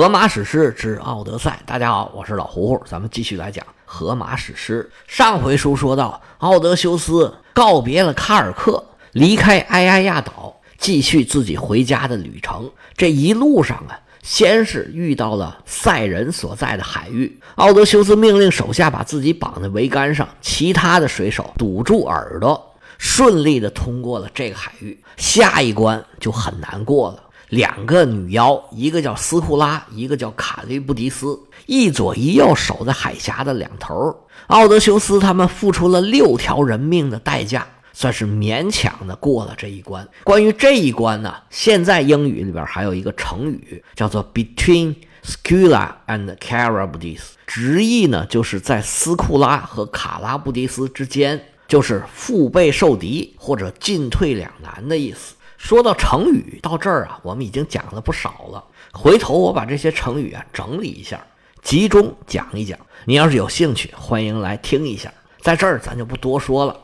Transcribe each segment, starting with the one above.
荷马史诗之奥德赛。大家好，我是老胡胡，咱们继续来讲荷马史诗。上回书说到，奥德修斯告别了卡尔克，离开埃埃亚岛，继续自己回家的旅程。这一路上啊，先是遇到了赛人所在的海域，奥德修斯命令手下把自己绑在桅杆上，其他的水手堵住耳朵，顺利的通过了这个海域。下一关就很难过了。两个女妖，一个叫斯库拉，一个叫卡利布迪斯，一左一右守在海峡的两头。奥德修斯他们付出了六条人命的代价，算是勉强的过了这一关。关于这一关呢，现在英语里边还有一个成语叫做 “between Scylla and Charybdis”，直译呢就是在斯库拉和卡拉布迪斯之间，就是腹背受敌或者进退两难的意思。说到成语，到这儿啊，我们已经讲了不少了。回头我把这些成语啊整理一下，集中讲一讲。你要是有兴趣，欢迎来听一下。在这儿咱就不多说了，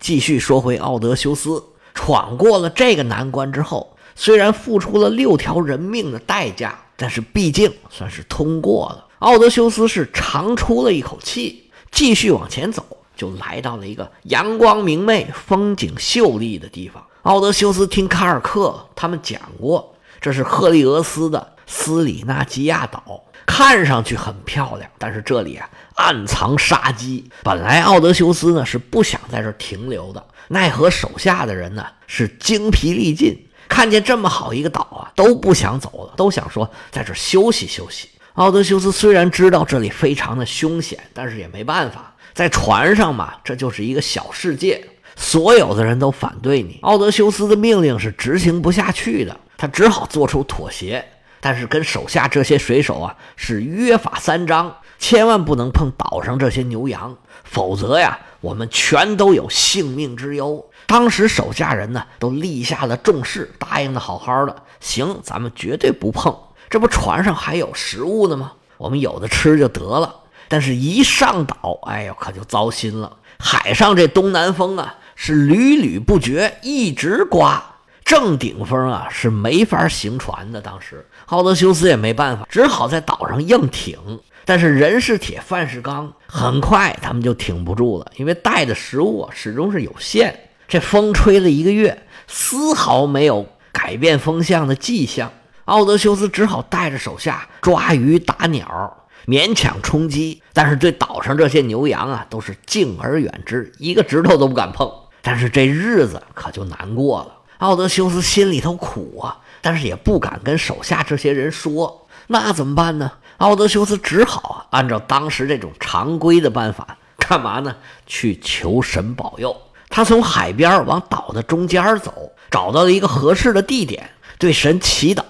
继续说回奥德修斯闯过了这个难关之后，虽然付出了六条人命的代价，但是毕竟算是通过了。奥德修斯是长出了一口气，继续往前走，就来到了一个阳光明媚、风景秀丽的地方。奥德修斯听卡尔克他们讲过，这是赫利俄斯的斯里纳基亚岛，看上去很漂亮，但是这里啊暗藏杀机。本来奥德修斯呢是不想在这停留的，奈何手下的人呢是精疲力尽，看见这么好一个岛啊，都不想走了，都想说在这休息休息。奥德修斯虽然知道这里非常的凶险，但是也没办法，在船上嘛，这就是一个小世界。所有的人都反对你，奥德修斯的命令是执行不下去的，他只好做出妥协。但是跟手下这些水手啊是约法三章，千万不能碰岛上这些牛羊，否则呀，我们全都有性命之忧。当时手下人呢都立下了重誓，答应的好好的，行，咱们绝对不碰。这不船上还有食物呢吗？我们有的吃就得了。但是，一上岛，哎呦，可就糟心了。海上这东南风啊。是屡屡不绝，一直刮，正顶风啊，是没法行船的。当时奥德修斯也没办法，只好在岛上硬挺。但是人是铁，饭是钢，很快他们就挺不住了，因为带的食物始终是有限。这风吹了一个月，丝毫没有改变风向的迹象。奥德修斯只好带着手下抓鱼打鸟，勉强充饥。但是对岛上这些牛羊啊，都是敬而远之，一个指头都不敢碰。但是这日子可就难过了，奥德修斯心里头苦啊，但是也不敢跟手下这些人说，那怎么办呢？奥德修斯只好按照当时这种常规的办法，干嘛呢？去求神保佑。他从海边往岛的中间走，找到了一个合适的地点，对神祈祷。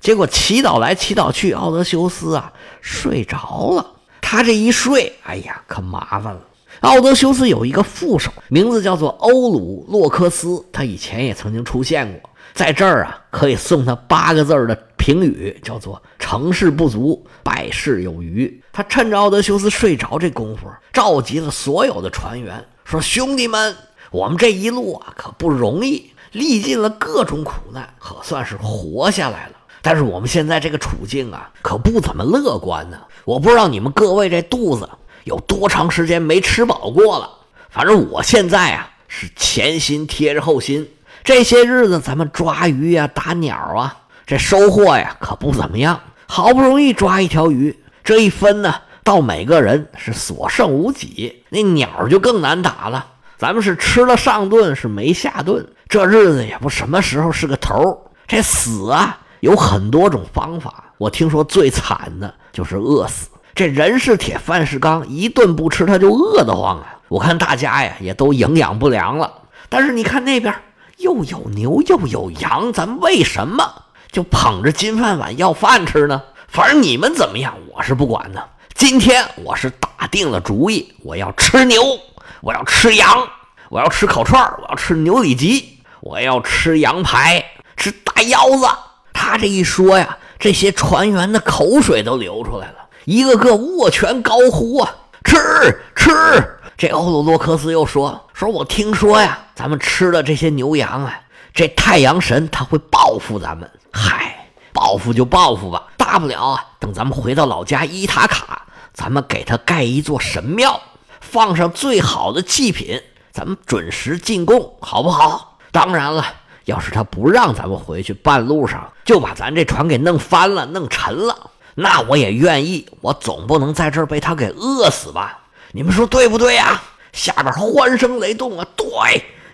结果祈祷来祈祷去，奥德修斯啊睡着了。他这一睡，哎呀，可麻烦了。奥德修斯有一个副手，名字叫做欧鲁洛克斯，他以前也曾经出现过，在这儿啊，可以送他八个字的评语，叫做“成事不足，败事有余”。他趁着奥德修斯睡着这功夫，召集了所有的船员，说：“兄弟们，我们这一路啊，可不容易，历尽了各种苦难，可算是活下来了。但是我们现在这个处境啊，可不怎么乐观呢。我不知道你们各位这肚子。”有多长时间没吃饱过了？反正我现在啊是前心贴着后心。这些日子咱们抓鱼呀、打鸟啊，这收获呀可不怎么样。好不容易抓一条鱼，这一分呢，到每个人是所剩无几。那鸟就更难打了。咱们是吃了上顿，是没下顿。这日子也不什么时候是个头。这死啊有很多种方法。我听说最惨的就是饿死。这人是铁，饭是钢，一顿不吃他就饿得慌啊！我看大家呀也都营养不良了。但是你看那边又有牛又有羊，咱为什么就捧着金饭碗要饭吃呢？反正你们怎么样，我是不管的。今天我是打定了主意，我要吃牛，我要吃羊，我要吃烤串我要吃牛里脊，我要吃羊排，吃大腰子。他这一说呀，这些船员的口水都流出来了。一个个握拳高呼啊，吃吃！这欧鲁洛克斯又说：“说我听说呀，咱们吃了这些牛羊啊，这太阳神他会报复咱们。嗨，报复就报复吧，大大不了啊，等咱们回到老家伊塔卡，咱们给他盖一座神庙，放上最好的祭品，咱们准时进贡，好不好？当然了，要是他不让咱们回去，半路上就把咱这船给弄翻了、弄沉了，那我也愿意。我总不能在这儿被他给饿死吧？你们说对不对呀？下边欢声雷动啊！对，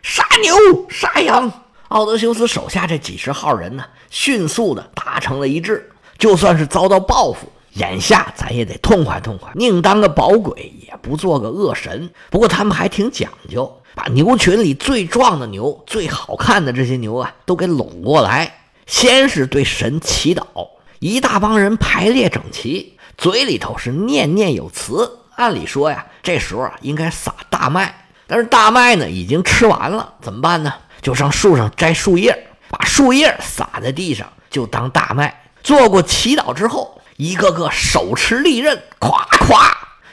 杀牛杀羊。奥德修斯手下这几十号人呢，迅速的达成了一致。就算是遭到报复，眼下咱也得痛快痛快，宁当个饱鬼，也不做个恶神。不过他们还挺讲究。把牛群里最壮的牛、最好看的这些牛啊，都给拢过来。先是对神祈祷，一大帮人排列整齐，嘴里头是念念有词。按理说呀，这时候啊应该撒大麦，但是大麦呢已经吃完了，怎么办呢？就上树上摘树叶，把树叶撒在地上，就当大麦。做过祈祷之后，一个个手持利刃，咵咵，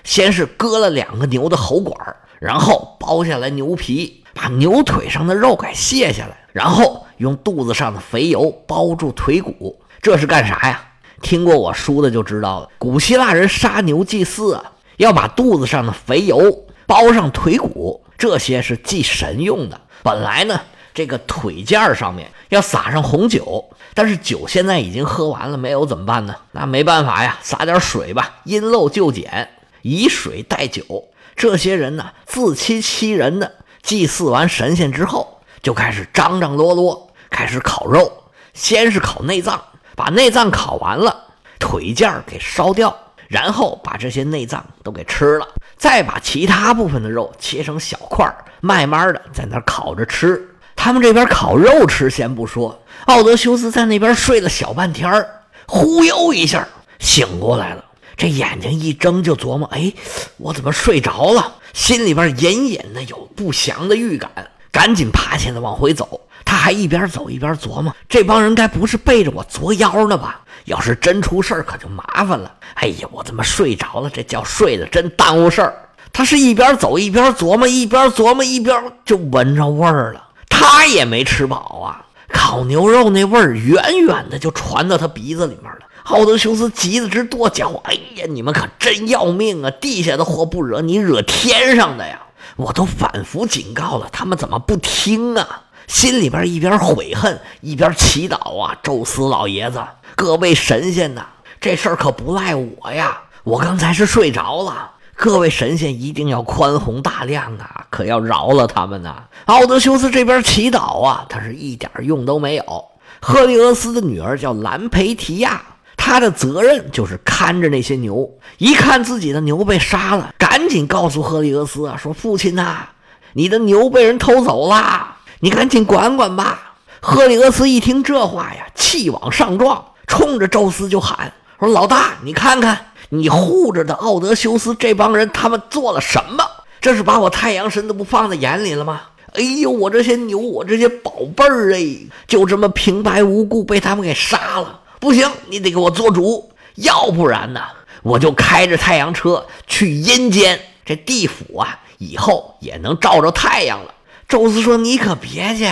先是割了两个牛的喉管。然后剥下来牛皮，把牛腿上的肉给卸下来，然后用肚子上的肥油包住腿骨，这是干啥呀？听过我书的就知道了。古希腊人杀牛祭祀啊，要把肚子上的肥油包上腿骨，这些是祭神用的。本来呢，这个腿件上面要撒上红酒，但是酒现在已经喝完了，没有怎么办呢？那没办法呀，撒点水吧，因陋就简，以水代酒。这些人呢，自欺欺人的。祭祀完神仙之后，就开始张张罗罗，开始烤肉。先是烤内脏，把内脏烤完了，腿件给烧掉，然后把这些内脏都给吃了，再把其他部分的肉切成小块慢慢的在那烤着吃。他们这边烤肉吃先不说，奥德修斯在那边睡了小半天忽悠一下醒过来了。这眼睛一睁就琢磨，哎，我怎么睡着了？心里边隐隐的有不祥的预感，赶紧爬起来往回走。他还一边走一边琢磨，这帮人该不是背着我作妖呢吧？要是真出事儿，可就麻烦了。哎呀，我怎么睡着了？这觉睡得真耽误事儿。他是一边走一边琢磨，一边琢磨一边就闻着味儿了。他也没吃饱啊，烤牛肉那味儿远远的就传到他鼻子里面了。奥德修斯急得直跺脚：“哎呀，你们可真要命啊！地下的祸不惹你，惹天上的呀！我都反复警告了，他们怎么不听啊？”心里边一边悔恨，一边祈祷啊：“宙斯老爷子，各位神仙呐，这事儿可不赖我呀！我刚才是睡着了，各位神仙一定要宽宏大量啊，可要饶了他们呐！”奥德修斯这边祈祷啊，他是一点用都没有。赫利俄斯的女儿叫兰培提亚。她的责任就是看着那些牛，一看自己的牛被杀了，赶紧告诉赫利俄斯啊，说：“父亲呐，你的牛被人偷走了，你赶紧管管吧。”赫利俄斯一听这话呀，气往上撞，冲着宙斯就喊：“说老大，你看看你护着的奥德修斯这帮人，他们做了什么？这是把我太阳神都不放在眼里了吗？哎呦，我这些牛，我这些宝贝儿哎，就这么平白无故被他们给杀了。”不行，你得给我做主，要不然呢，我就开着太阳车去阴间，这地府啊，以后也能照着太阳了。宙斯说：“你可别去，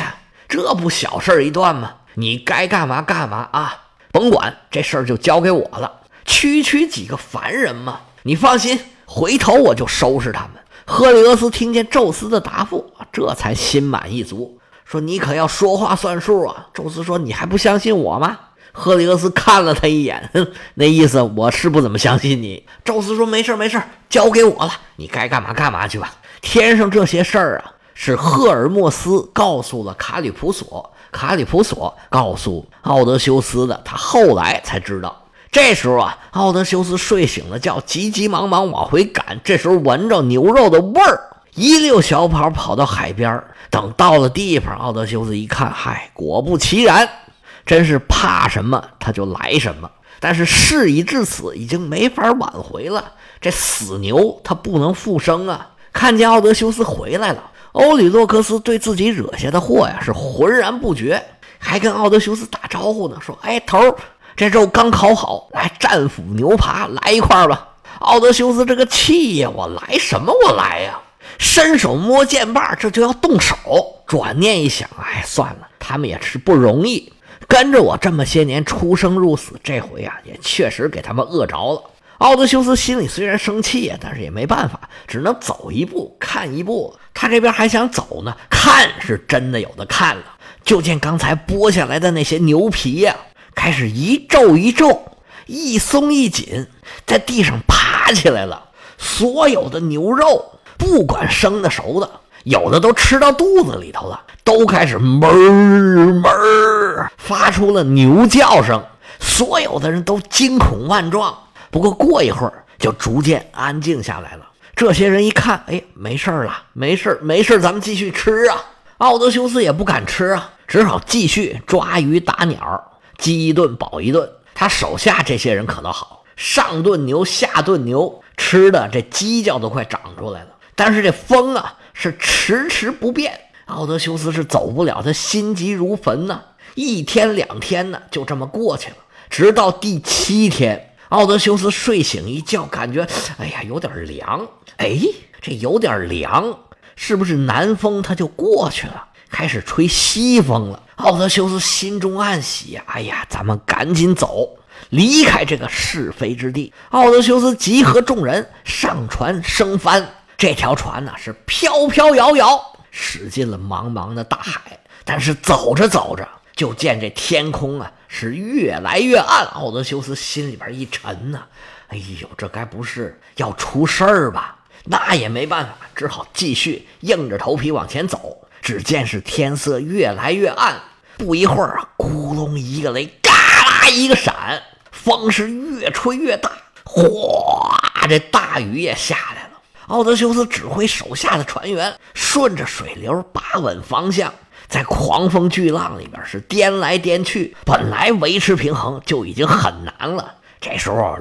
这不小事儿一段吗？你该干嘛干嘛啊，甭管这事儿就交给我了。区区几个凡人嘛，你放心，回头我就收拾他们。”赫利俄斯听见宙斯的答复，这才心满意足，说：“你可要说话算数啊。”宙斯说：“你还不相信我吗？”赫利俄斯看了他一眼，那意思我是不怎么相信你。宙斯说：“没事没事交给我了，你该干嘛干嘛去吧。”天上这些事儿啊，是赫尔墨斯告诉了卡里普索，卡里普索告诉奥德修斯的，他后来才知道。这时候啊，奥德修斯睡醒了觉，急急忙忙往回赶。这时候闻着牛肉的味儿，一溜小跑跑到海边。等到了地方，奥德修斯一看，嗨，果不其然。真是怕什么他就来什么，但是事已至此，已经没法挽回了。这死牛它不能复生啊！看见奥德修斯回来了，欧里洛克斯对自己惹下的祸呀是浑然不觉，还跟奥德修斯打招呼呢，说：“哎，头，这肉刚烤好，来战斧牛扒来一块吧。”奥德修斯这个气呀，我来什么？我来呀！伸手摸剑把，这就要动手。转念一想，哎，算了，他们也是不容易。跟着我这么些年出生入死，这回啊也确实给他们饿着了。奥德修斯心里虽然生气呀，但是也没办法，只能走一步看一步。他这边还想走呢，看是真的有的看了。就见刚才剥下来的那些牛皮呀，开始一皱一皱，一松一紧，在地上爬起来了。所有的牛肉，不管生的熟的，有的都吃到肚子里头了，都开始哞哞发出了牛叫声。所有的人都惊恐万状。不过过一会儿就逐渐安静下来了。这些人一看，哎，没事了，没事没事咱们继续吃啊。奥德修斯也不敢吃啊。只好继续抓鱼打鸟，饥一顿饱一顿。他手下这些人可倒好，上顿牛下顿牛，吃的这犄角都快长出来了。但是这风啊是迟迟不变，奥德修斯是走不了，他心急如焚呐。一天两天呢，就这么过去了。直到第七天，奥德修斯睡醒一觉，感觉哎呀有点凉。哎，这有点凉，是不是南风它就过去了？开始吹西风了，奥德修斯心中暗喜呀！哎呀，咱们赶紧走，离开这个是非之地。奥德修斯集合众人上船升帆，这条船呢是飘飘摇摇驶进了茫茫的大海。但是走着走着，就见这天空啊是越来越暗，奥德修斯心里边一沉呐，哎呦，这该不是要出事儿吧？那也没办法，只好继续硬着头皮往前走。只见是天色越来越暗，不一会儿啊，咕隆一个雷，嘎啦一个闪，风是越吹越大，哗，这大雨也下来了。奥德修斯指挥手下的船员顺着水流把稳方向，在狂风巨浪里边是颠来颠去，本来维持平衡就已经很难了。这时候，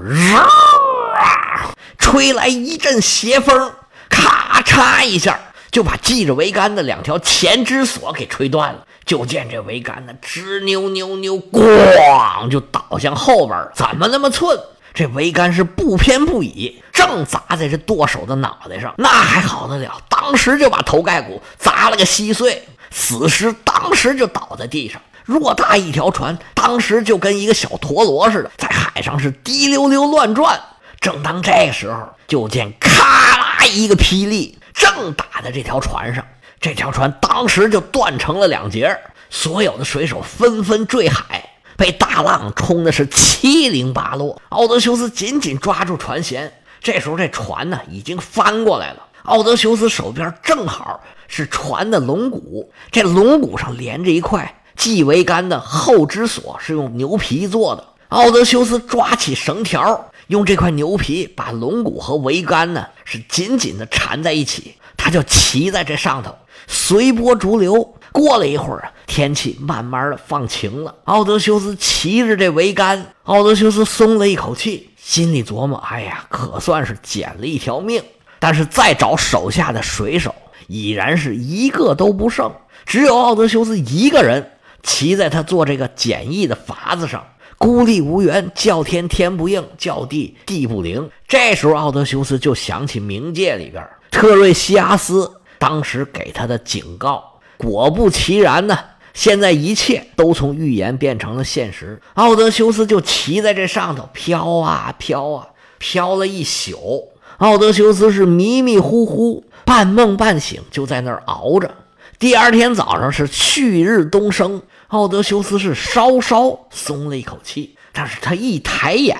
吹来一阵邪风，咔嚓一下。就把系着桅杆的两条前支索给吹断了。就见这桅杆呢，直扭扭扭，咣就倒向后边怎么那么寸？这桅杆是不偏不倚，正砸在这舵手的脑袋上。那还好得了？当时就把头盖骨砸了个稀碎，死尸当时就倒在地上。偌大一条船，当时就跟一个小陀螺似的，在海上是滴溜溜乱转。正当这时候，就见咔啦一个霹雳。正打在这条船上，这条船当时就断成了两截所有的水手纷纷坠海，被大浪冲的是七零八落。奥德修斯紧紧抓住船舷，这时候这船呢已经翻过来了。奥德修斯手边正好是船的龙骨，这龙骨上连着一块系桅杆的后支索，是用牛皮做的。奥德修斯抓起绳条。用这块牛皮把龙骨和桅杆呢是紧紧的缠在一起，他就骑在这上头，随波逐流。过了一会儿啊，天气慢慢的放晴了。奥德修斯骑着这桅杆，奥德修斯松了一口气，心里琢磨：哎呀，可算是捡了一条命。但是再找手下的水手，已然是一个都不剩，只有奥德修斯一个人骑在他做这个简易的筏子上。孤立无援，叫天天不应，叫地地不灵。这时候，奥德修斯就想起冥界里边特瑞西阿斯当时给他的警告。果不其然呢，现在一切都从预言变成了现实。奥德修斯就骑在这上头飘啊飘啊，飘了一宿。奥德修斯是迷迷糊糊、半梦半醒，就在那儿熬着。第二天早上是旭日东升。奥德修斯是稍稍松了一口气，但是他一抬眼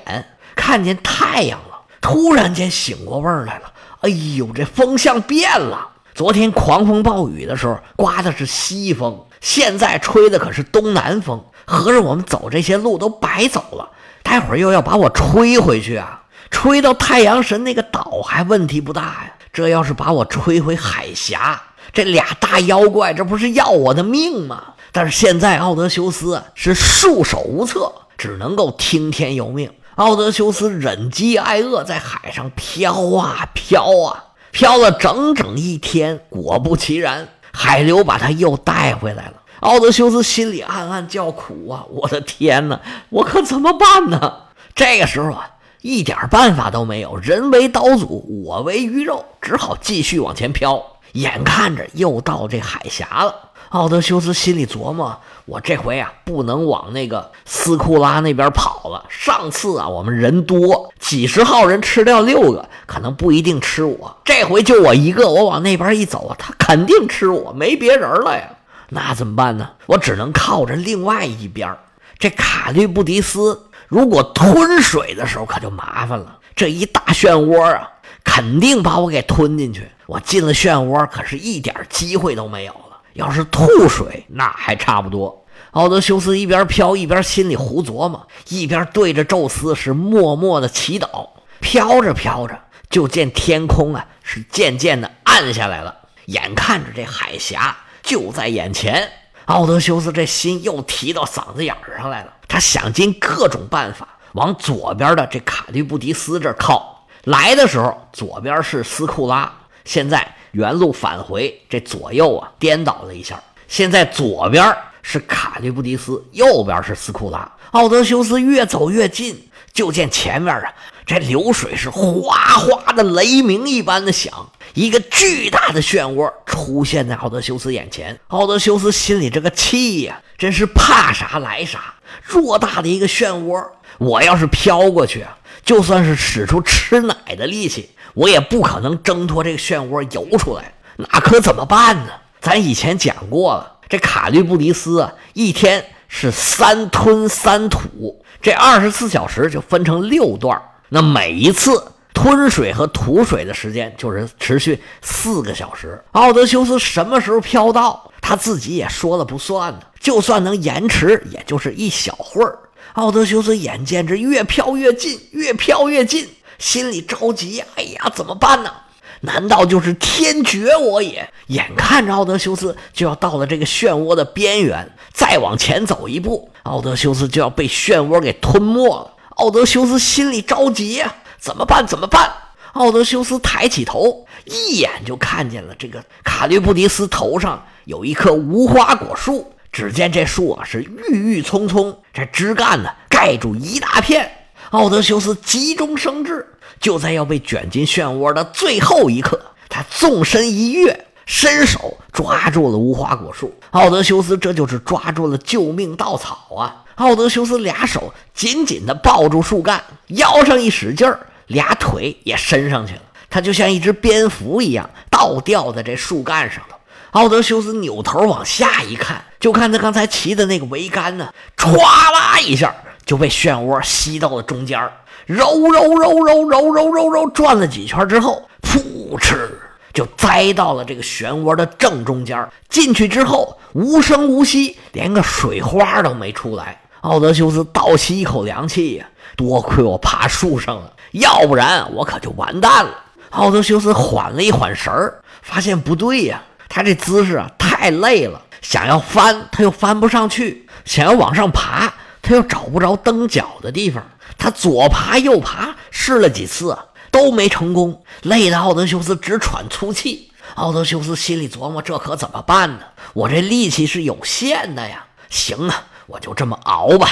看见太阳了，突然间醒过味儿来了。哎呦，这风向变了！昨天狂风暴雨的时候刮的是西风，现在吹的可是东南风。合着我们走这些路都白走了，待会儿又要把我吹回去啊！吹到太阳神那个岛还问题不大呀，这要是把我吹回海峡，这俩大妖怪这不是要我的命吗？但是现在奥德修斯是束手无策，只能够听天由命。奥德修斯忍饥挨饿，在海上飘啊飘啊，飘了整整一天。果不其然，海流把他又带回来了。奥德修斯心里暗暗叫苦啊！我的天哪，我可怎么办呢？这个时候啊，一点办法都没有，人为刀俎，我为鱼肉，只好继续往前飘。眼看着又到这海峡了。奥德修斯心里琢磨：我这回啊，不能往那个斯库拉那边跑了。上次啊，我们人多，几十号人吃掉六个，可能不一定吃我。这回就我一个，我往那边一走，他肯定吃我，没别人了呀。那怎么办呢？我只能靠着另外一边。这卡律布迪斯如果吞水的时候，可就麻烦了。这一大漩涡啊，肯定把我给吞进去。我进了漩涡，可是一点机会都没有了。要是吐水，那还差不多。奥德修斯一边飘一边心里胡琢磨，一边对着宙斯是默默的祈祷。飘着飘着，就见天空啊是渐渐的暗下来了，眼看着这海峡就在眼前。奥德修斯这心又提到嗓子眼上来了，他想尽各种办法往左边的这卡利布迪斯这靠。来的时候左边是斯库拉，现在。原路返回，这左右啊颠倒了一下。现在左边是卡利布迪斯，右边是斯库拉。奥德修斯越走越近，就见前面啊，这流水是哗哗的雷鸣一般的响，一个巨大的漩涡出现在奥德修斯眼前。奥德修斯心里这个气呀，真是怕啥来啥。偌大的一个漩涡，我要是飘过去啊，就算是使出吃奶的力气。我也不可能挣脱这个漩涡游出来，那可怎么办呢？咱以前讲过了，这卡利布迪斯啊，一天是三吞三吐，这二十四小时就分成六段那每一次吞水和吐水的时间就是持续四个小时。奥德修斯什么时候飘到，他自己也说了不算呢，就算能延迟，也就是一小会儿。奥德修斯眼见着越飘越近，越飘越近。心里着急呀，哎呀，怎么办呢？难道就是天绝我也？眼看着奥德修斯就要到了这个漩涡的边缘，再往前走一步，奥德修斯就要被漩涡给吞没了。奥德修斯心里着急呀，怎么办？怎么办？奥德修斯抬起头，一眼就看见了这个卡利布迪斯头上有一棵无花果树。只见这树啊是郁郁葱葱，这枝干呢盖住一大片。奥德修斯急中生智，就在要被卷进漩涡的最后一刻，他纵身一跃，伸手抓住了无花果树。奥德修斯这就是抓住了救命稻草啊！奥德修斯俩手紧紧地抱住树干，腰上一使劲儿，俩腿也伸上去了，他就像一只蝙蝠一样倒吊在这树干上了。奥德修斯扭头往下一看，就看他刚才骑的那个桅杆呢，歘啦一下。就被漩涡吸到了中间揉揉揉揉揉揉揉揉转了几圈之后，噗嗤就栽到了这个漩涡的正中间进去之后无声无息，连个水花都没出来。奥德修斯倒吸一口凉气呀，多亏我爬树上了，要不然我可就完蛋了。奥德修斯缓了一缓神儿，发现不对呀，他这姿势啊太累了，想要翻他又翻不上去，想要往上爬。他又找不着蹬脚的地方，他左爬右爬，试了几次都没成功，累得奥德修斯直喘粗气。奥德修斯心里琢磨：这可怎么办呢？我这力气是有限的呀。行啊，我就这么熬吧，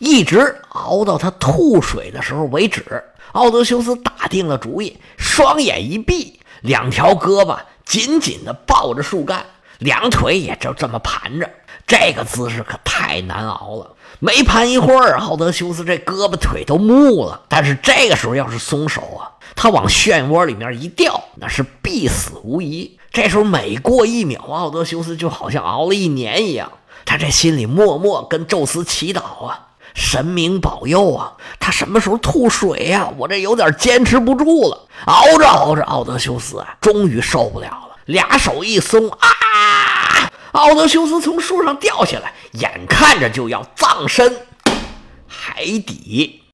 一直熬到他吐水的时候为止。奥德修斯打定了主意，双眼一闭，两条胳膊紧紧地抱着树干，两腿也就这么盘着。这个姿势可太难熬了。没盘一会儿，奥德修斯这胳膊腿都木了。但是这个时候要是松手啊，他往漩涡里面一掉，那是必死无疑。这时候每过一秒，奥德修斯就好像熬了一年一样。他这心里默默跟宙斯祈祷啊，神明保佑啊！他什么时候吐水呀？我这有点坚持不住了。熬着熬着，奥德修斯啊，终于受不了了，俩手一松啊！奥德修斯从树上掉下来，眼看着就要葬身海底。